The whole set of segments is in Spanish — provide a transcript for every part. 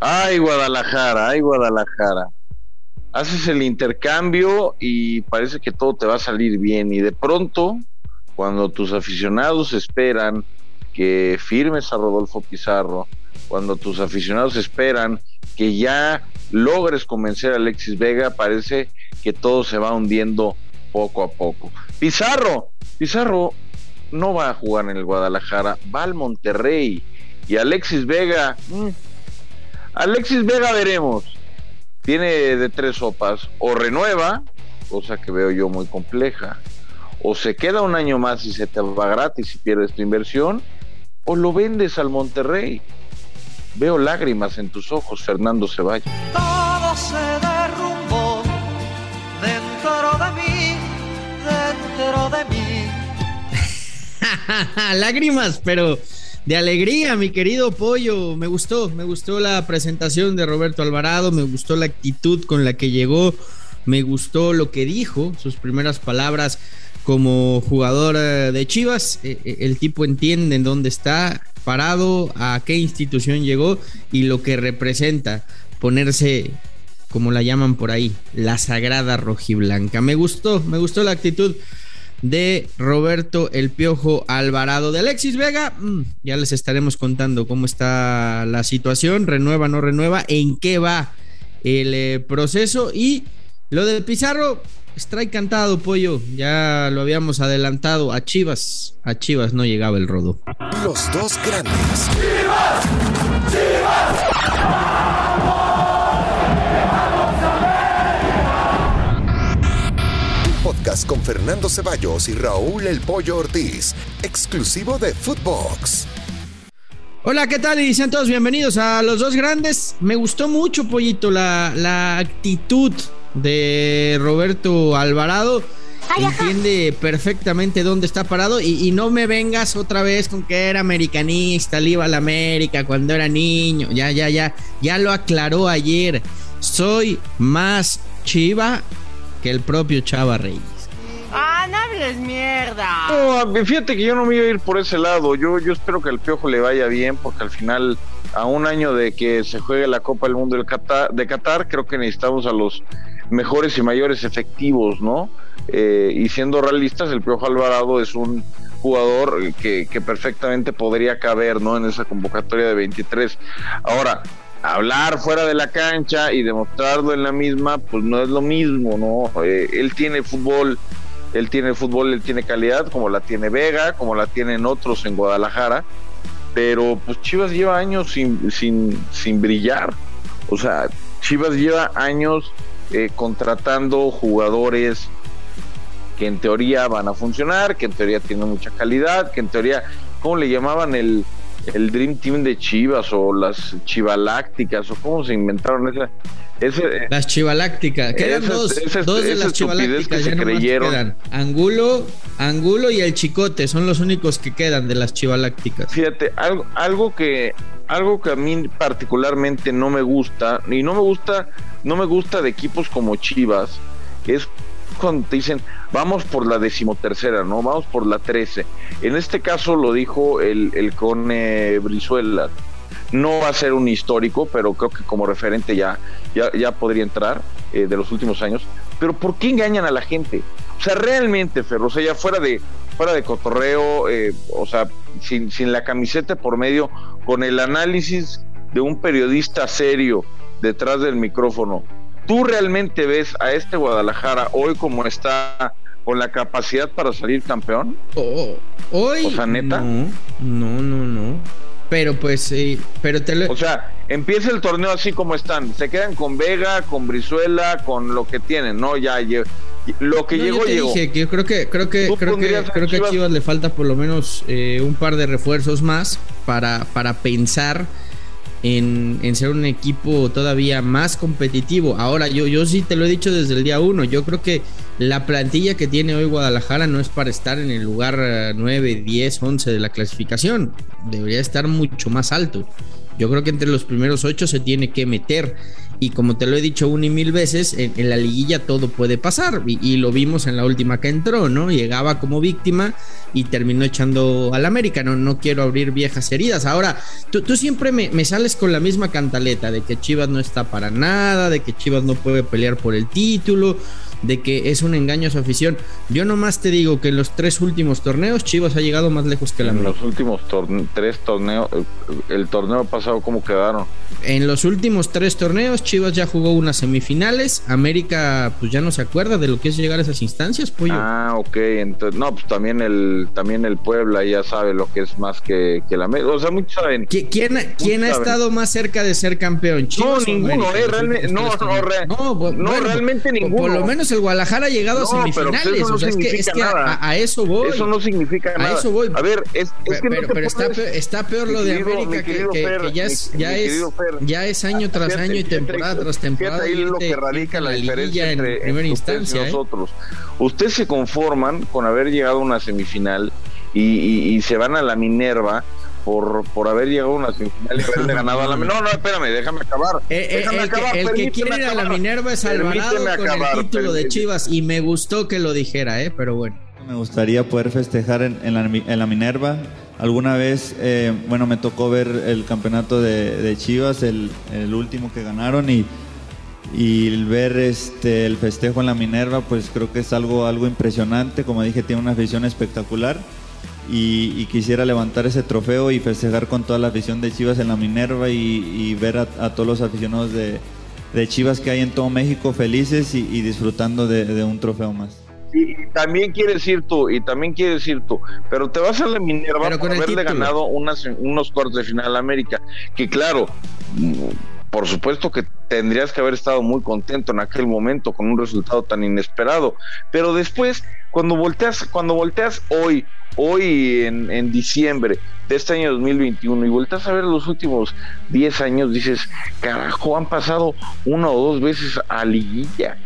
Ay, Guadalajara, ay, Guadalajara. Haces el intercambio y parece que todo te va a salir bien. Y de pronto, cuando tus aficionados esperan que firmes a Rodolfo Pizarro, cuando tus aficionados esperan que ya logres convencer a Alexis Vega, parece que todo se va hundiendo poco a poco. Pizarro, Pizarro no va a jugar en el Guadalajara, va al Monterrey. Y Alexis Vega, mm, Alexis Vega veremos. Tiene de tres sopas. O renueva, cosa que veo yo muy compleja. O se queda un año más y se te va gratis y pierdes tu inversión. O lo vendes al Monterrey. Veo lágrimas en tus ojos, Fernando Ceballos. Todo se derrumbó dentro de mí, dentro de mí. lágrimas, pero de alegría, mi querido Pollo. Me gustó, me gustó la presentación de Roberto Alvarado, me gustó la actitud con la que llegó, me gustó lo que dijo, sus primeras palabras como jugador eh, de Chivas. Eh, eh, el tipo entiende en dónde está parado, a qué institución llegó y lo que representa ponerse como la llaman por ahí, la sagrada rojiblanca. Me gustó, me gustó la actitud de Roberto El Piojo Alvarado. De Alexis Vega, mm, ya les estaremos contando cómo está la situación, renueva, no renueva, en qué va el eh, proceso y lo de Pizarro, está cantado, pollo, ya lo habíamos adelantado a Chivas, a Chivas no llegaba el rodo. Los dos grandes. Con Fernando Ceballos y Raúl El Pollo Ortiz, exclusivo de Footbox. Hola, ¿qué tal? Y sean todos bienvenidos a Los Dos Grandes. Me gustó mucho, Pollito, la, la actitud de Roberto Alvarado. Entiende perfectamente dónde está parado y, y, no me vengas otra vez con que era americanista, le iba a la América cuando era niño. Ya, ya, ya, ya lo aclaró ayer. Soy más chiva que el propio Chava Reyes. No mierda. No, fíjate que yo no me voy a ir por ese lado. Yo, yo espero que al Piojo le vaya bien, porque al final, a un año de que se juegue la Copa del Mundo de Qatar, creo que necesitamos a los mejores y mayores efectivos, ¿no? Eh, y siendo realistas, el Piojo Alvarado es un jugador que, que perfectamente podría caber, ¿no? En esa convocatoria de 23. Ahora, hablar fuera de la cancha y demostrarlo en la misma, pues no es lo mismo, ¿no? Eh, él tiene fútbol, él tiene fútbol, él tiene calidad, como la tiene Vega, como la tienen otros en Guadalajara, pero pues Chivas lleva años sin, sin, brillar, o sea, Chivas lleva años eh, contratando jugadores que en teoría van a funcionar, que en teoría tienen mucha calidad, que en teoría, ¿cómo le llamaban el el Dream Team de Chivas o las Chivalácticas o cómo se inventaron esa, ese, las Chivalácticas, quedan dos, dos de las Chivalácticas ya creyeron. Quedan. Angulo, Angulo y el Chicote son los únicos que quedan de las Chivalácticas. Fíjate, algo, algo que algo que a mí particularmente no me gusta y no me gusta no me gusta de equipos como Chivas es cuando te dicen, vamos por la decimotercera, ¿no? Vamos por la trece. En este caso lo dijo el, el Cone Brizuela. No va a ser un histórico, pero creo que como referente ya, ya, ya podría entrar eh, de los últimos años. Pero ¿por qué engañan a la gente? O sea, realmente, Ferro, o sea, ya fuera de, fuera de cotorreo, eh, o sea, sin, sin la camiseta por medio, con el análisis de un periodista serio detrás del micrófono, ¿Tú realmente ves a este Guadalajara hoy como está con la capacidad para salir campeón? Oh, hoy. O sea, neta. No, no, no, no. Pero pues sí, pero te O sea, empieza el torneo así como están. Se quedan con Vega, con Brizuela, con lo que tienen, ¿no? Ya lo que llegó, yo te llegó. Dije que yo creo que creo que creo que, creo que a Chivas le falta por lo menos eh, un par de refuerzos más para, para pensar en, ser un equipo todavía más competitivo. Ahora, yo, yo sí te lo he dicho desde el día uno, yo creo que la plantilla que tiene hoy Guadalajara no es para estar en el lugar 9, 10, 11 de la clasificación, debería estar mucho más alto. Yo creo que entre los primeros ocho se tiene que meter. Y como te lo he dicho una y mil veces, en, la liguilla todo puede pasar. Y, lo vimos en la última que entró, ¿no? Llegaba como víctima y terminó echando al América. No, no quiero abrir viejas heridas. Ahora, tú, tú siempre me, me, sales con la misma cantaleta de que Chivas no está para nada, de que Chivas no puede pelear por el título de que es un engaño a su afición. Yo nomás te digo que en los tres últimos torneos Chivas ha llegado más lejos que la En los últimos tres torneos, el torneo pasado, ¿cómo quedaron? En los últimos tres torneos Chivas ya jugó unas semifinales. América, pues ya no se acuerda de lo que es llegar a esas instancias, pollo. Ah, ok. Entonces, no, pues también el, también el Puebla ya sabe lo que es más que, que la América. O sea, muchos saben. ¿Quién, quién ha estado más cerca de ser campeón? ¿Chivas no, ninguno, eh, realmente, no, no, no, realmente ninguno. Por lo menos el Guadalajara ha llegado a semifinales. Pero eso no es que, es que a, eso voy. Eso no significa nada. A eso voy. A ver, es, es que pero, pero está, peor, está, peor, lo de América que, que, ya es, ya, es ya es año tras año y temporada tras temporada. Ahí lo que radica la, diferencia entre en primera instancia. Y ¿eh? nosotros. Ustedes se conforman con haber llegado a una semifinal y, y, y se van a la Minerva por, por haber llegado a una semifinal y haberle ganado a la No, no, espérame, déjame acabar. Eh, eh, déjame el, acabar, que, el que quiere ir a la Minerva es Alvarado con el título de Chivas y me gustó que lo dijera, ¿eh? pero bueno. Me gustaría poder festejar en, en, la, en la, Minerva. Alguna vez, eh, bueno, me tocó ver el campeonato de, de Chivas, el, el, último que ganaron y, y ver este, el festejo en la Minerva, pues creo que es algo, algo impresionante. Como dije, tiene una afición espectacular y, quisiera levantar ese trofeo y festejar con toda la afición de Chivas en la Minerva y, ver a, todos los aficionados de, Chivas que hay en todo México felices y, disfrutando de, un trofeo más. Y también quieres ir tú, y también quieres ir tú, pero te vas a la Minerva por haberle ganado unas, unos cuartos de final a América, que claro, por supuesto que tendrías que haber estado muy contento en aquel momento con un resultado tan inesperado, pero después, cuando volteas, cuando volteas hoy, hoy en, en diciembre de este año 2021 y volteas a ver los últimos 10 años, dices, carajo, han pasado una o dos veces a liguilla,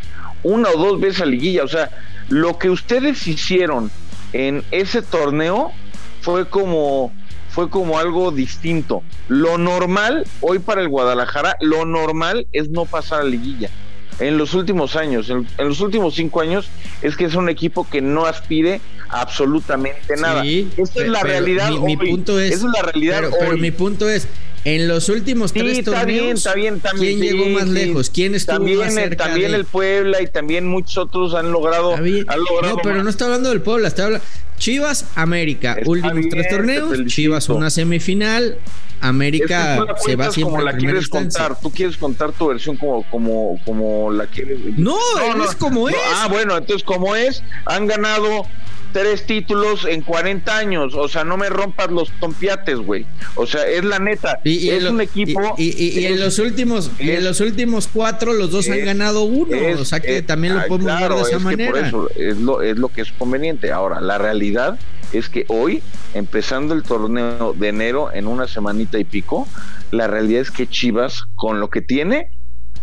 una o dos veces a liguilla, o sea, lo que ustedes hicieron en ese torneo fue como fue como algo distinto. Lo normal, hoy para el Guadalajara, lo normal es no pasar a liguilla. En los últimos años, en, los últimos cinco años, es que es un equipo que no aspire absolutamente nada. Sí, es la realidad. Mi, punto es, Esa es la realidad. Pero, mi punto es, en los últimos tres está bien, está bien, también, ¿quién llegó más lejos? ¿Quién estuvo también, más cerca También el Puebla y también muchos otros han logrado. Han logrado no, pero no está hablando del Puebla, está hablando Chivas, América, últimos tres torneos, Chivas una semifinal, América se va siempre como la quieres contar, tú quieres contar tu versión como como como la quieres. No, no, es como es. Ah, bueno, entonces como es, han ganado tres títulos en 40 años. O sea, no me rompas los tompiates, güey. O sea, es la neta. Y, es un equipo. Y, en los últimos, y en los últimos cuatro, los dos han ganado uno. o sea que también lo ah, podemos ver de esa manera. por eso es lo, es lo que es conveniente. Ahora, la realidad es que hoy, empezando el torneo de enero en una semanita y pico, la realidad es que Chivas, con lo que tiene,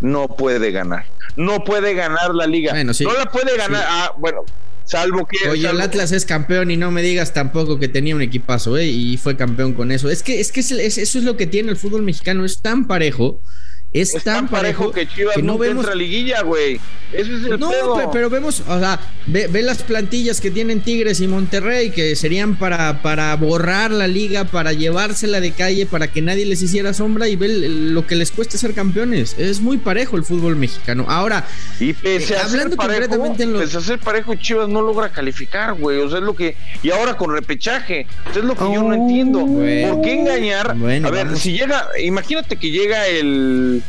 no puede ganar. No puede ganar la liga. no la puede ganar. Ah, bueno, Salvo que. Oye, el Atlas es campeón y no me digas tampoco que tenía un equipazo, ¿eh? Y fue campeón con eso. Es que, es que eso es lo que tiene el fútbol mexicano, es tan parejo es, tan, parejo, que Chivas no vemos entra liguilla, güey. Ese es el No, pero vemos, o sea, ve, las plantillas que tienen Tigres y Monterrey que serían para, para borrar la liga, para llevársela de calle, para que nadie les hiciera sombra y ve lo que les cuesta ser campeones. Es muy parejo el fútbol mexicano. Ahora, y pese a hablando parejo, pese a ser parejo, Chivas no logra calificar, güey. O sea, es lo que y ahora con repechaje, es lo que yo no entiendo. ¿Por qué engañar? a ver, si llega, imagínate que llega el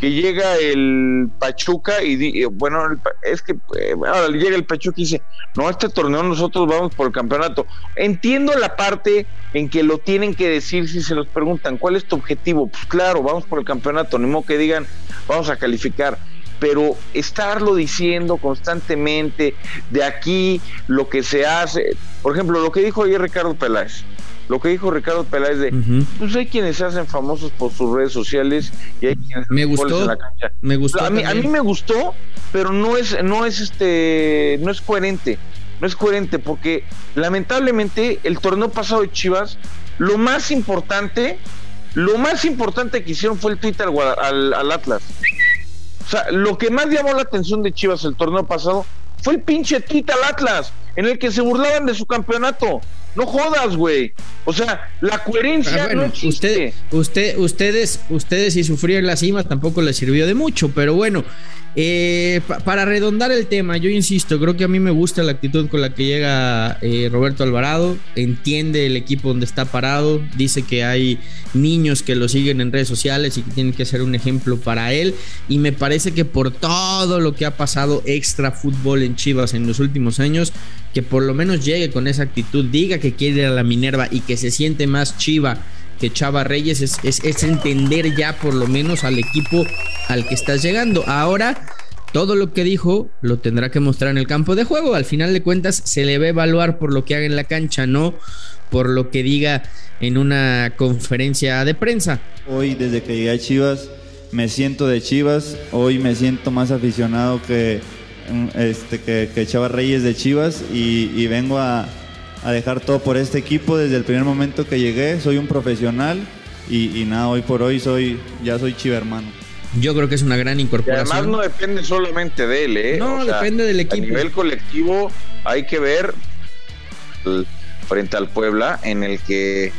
que llega el Pachuca y, bueno, es que eh, ahora llega el Pachuca y dice, no, este torneo nosotros vamos por el campeonato. Entiendo la parte en que lo tienen que decir si se los preguntan, ¿cuál es tu objetivo? Pues claro, vamos por el campeonato, ni modo que digan, vamos a calificar. Pero estarlo diciendo constantemente de aquí lo que se hace, por ejemplo, lo que dijo ayer Ricardo Peláez, lo que dijo Ricardo Peláez de, pues hay quienes se hacen famosos por sus redes sociales y hay quienes me gustó, en la cancha. Me gustó. A mí, a mí me gustó, pero no es, no es este, no es coherente, no es coherente porque lamentablemente el torneo pasado de Chivas, lo más importante Lo más importante que hicieron fue el Twitter al, al, Atlas. O sea, lo que más llamó la atención de Chivas el torneo pasado fue el pinche tweet al Atlas, en el que se burlaban de su campeonato. No jodas, güey. O sea, la coherencia no existe. Usted, ustedes, ustedes si sufrieron la cima tampoco les sirvió de mucho, pero bueno, eh, para redondar el tema, yo insisto, creo que a mí me gusta la actitud con la que llega eh, Roberto Alvarado, entiende el equipo donde está parado, dice que hay niños que lo siguen en redes sociales y que tienen que ser un ejemplo para él, y me parece que por todo lo que ha pasado extra fútbol en Chivas en los últimos años, que por lo menos llegue con esa actitud, diga que quiere ir a la Minerva y que se siente más chiva que Chava Reyes es, es, entender ya por lo menos al equipo al que estás llegando. Ahora, todo lo que dijo lo tendrá que mostrar en el campo de juego. Al final de cuentas, se le va a evaluar por lo que haga en la cancha, no por lo que diga en una conferencia de prensa. Hoy, desde que llegué a Chivas, me siento de Chivas. Hoy me siento más aficionado que, este, que, Chava Reyes de Chivas y vengo a, a dejar todo por este equipo desde el primer momento que llegué. Soy un profesional y, nada, hoy por hoy soy ya soy chivermano. Yo creo que es una gran incorporación. Y además no depende solamente de él, ¿eh? No, depende del equipo. A nivel colectivo hay que ver frente al Puebla en el que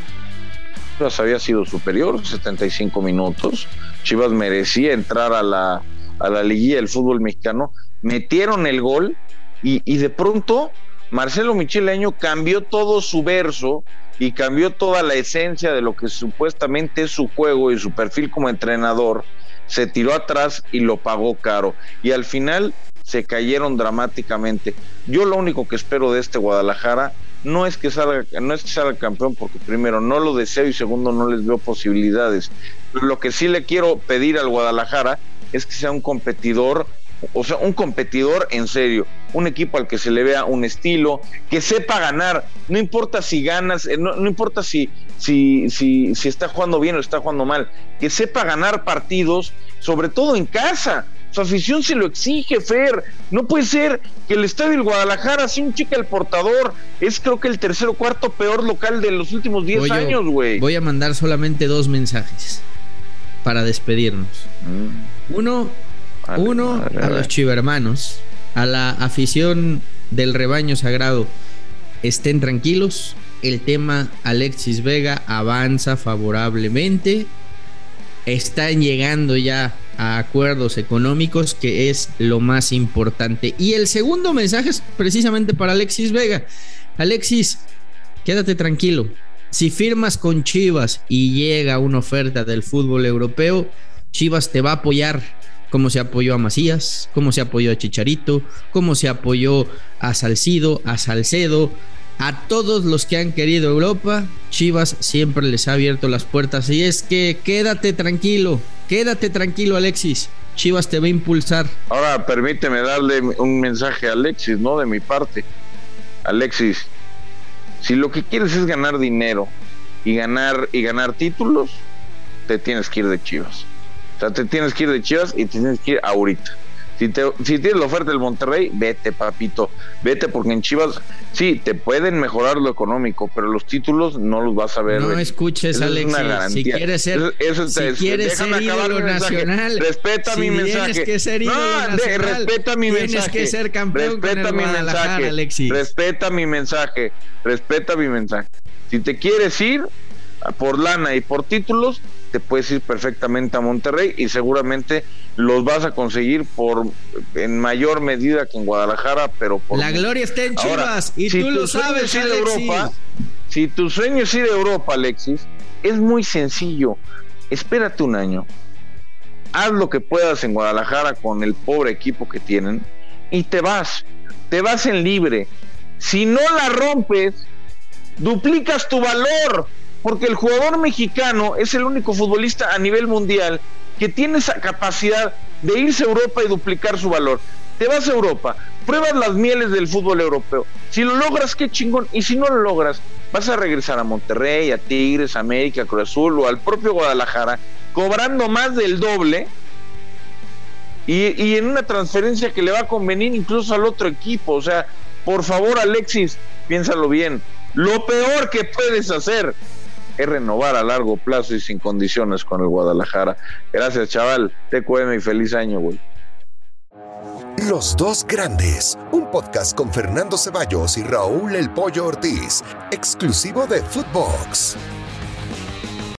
Chivas había sido superior, 75 minutos. Chivas merecía entrar a la, a la liguilla del fútbol mexicano. Metieron el gol y, de pronto Marcelo Micheleño cambió todo su verso y cambió toda la esencia de lo que supuestamente es su juego y su perfil como entrenador, se tiró atrás y lo pagó caro. Y al final se cayeron dramáticamente. Yo lo único que espero de este Guadalajara no es que salga, no es que salga campeón, porque primero no lo deseo y segundo no les veo posibilidades. Lo que sí le quiero pedir al Guadalajara es que sea un competidor o sea, un competidor en serio, un equipo al que se le vea un estilo, que sepa ganar, no importa si ganas, eh, no, importa si, si, si, si está jugando bien o está jugando mal, que sepa ganar partidos, sobre todo en casa. Su afición se lo exige, Fer. No puede ser que el estadio del Guadalajara sea un chica el portador. Es creo que el tercer o cuarto peor local de los últimos 10 años, güey. Voy a mandar solamente dos mensajes para despedirnos. Mm. Uno, uno, a los chivermanos, a la afición del rebaño sagrado, estén tranquilos. El tema Alexis Vega avanza favorablemente. Están llegando ya a acuerdos económicos, que es lo más importante. Y el segundo mensaje es precisamente para Alexis Vega. Alexis, quédate tranquilo. Si firmas con Chivas y llega una oferta del fútbol europeo, Chivas te va a apoyar cómo se apoyó a Macías, cómo se apoyó a Chicharito, cómo se apoyó a Salcido, a Salcedo, a todos los que han querido Europa, Chivas siempre les ha abierto las puertas y es que quédate tranquilo, quédate tranquilo Alexis, Chivas te va a impulsar. Ahora permíteme darle un mensaje a Alexis, ¿no? De mi parte. Alexis, si lo que quieres es ganar dinero y ganar y ganar títulos, te tienes que ir de Chivas. O sea, te tienes que ir de Chivas y te tienes que ir ahorita. Si, te, si tienes la oferta del Monterrey, vete, papito. Vete porque en Chivas, sí, te pueden mejorar lo económico, pero los títulos no los vas a ver. No escuches, Alex. Si quieres ser, si quieres ser ídolo nacional, respeta mi mensaje. Que ser no, nacional, respeta mi tienes mensaje. que ser campeón respeta mi mensaje. Alexis. Respeta mi mensaje. Respeta mi mensaje. Si te quieres ir por lana y por títulos, te puedes ir perfectamente a Monterrey y seguramente los vas a conseguir por en mayor medida que en Guadalajara, pero por la gloria está en Chivas y tú lo sabes, ir Europa, si tu sueño es ir a Europa, Alexis, es muy sencillo. Espérate un año. Haz lo que puedas en Guadalajara con el pobre equipo que tienen y te vas. Te vas en libre. Si no la rompes, duplicas tu valor porque el jugador mexicano es el único futbolista a nivel mundial que tiene esa capacidad de irse a Europa y duplicar su valor. Te vas a Europa, pruebas las mieles del fútbol europeo. Si lo logras, qué chingón. Y si no lo logras, vas a regresar a Monterrey, a Tigres, a América, Cruz Azul o al propio Guadalajara, cobrando más del doble. Y en una transferencia que le va a convenir incluso al otro equipo. O sea, por favor, Alexis, piénsalo bien. Lo peor que puedes hacer es renovar a largo plazo y sin condiciones con el Guadalajara. Gracias, chaval. TQM y feliz año, güey. Los dos grandes, un podcast con Fernando Ceballos y Raúl El Pollo Ortiz, exclusivo de Footbox.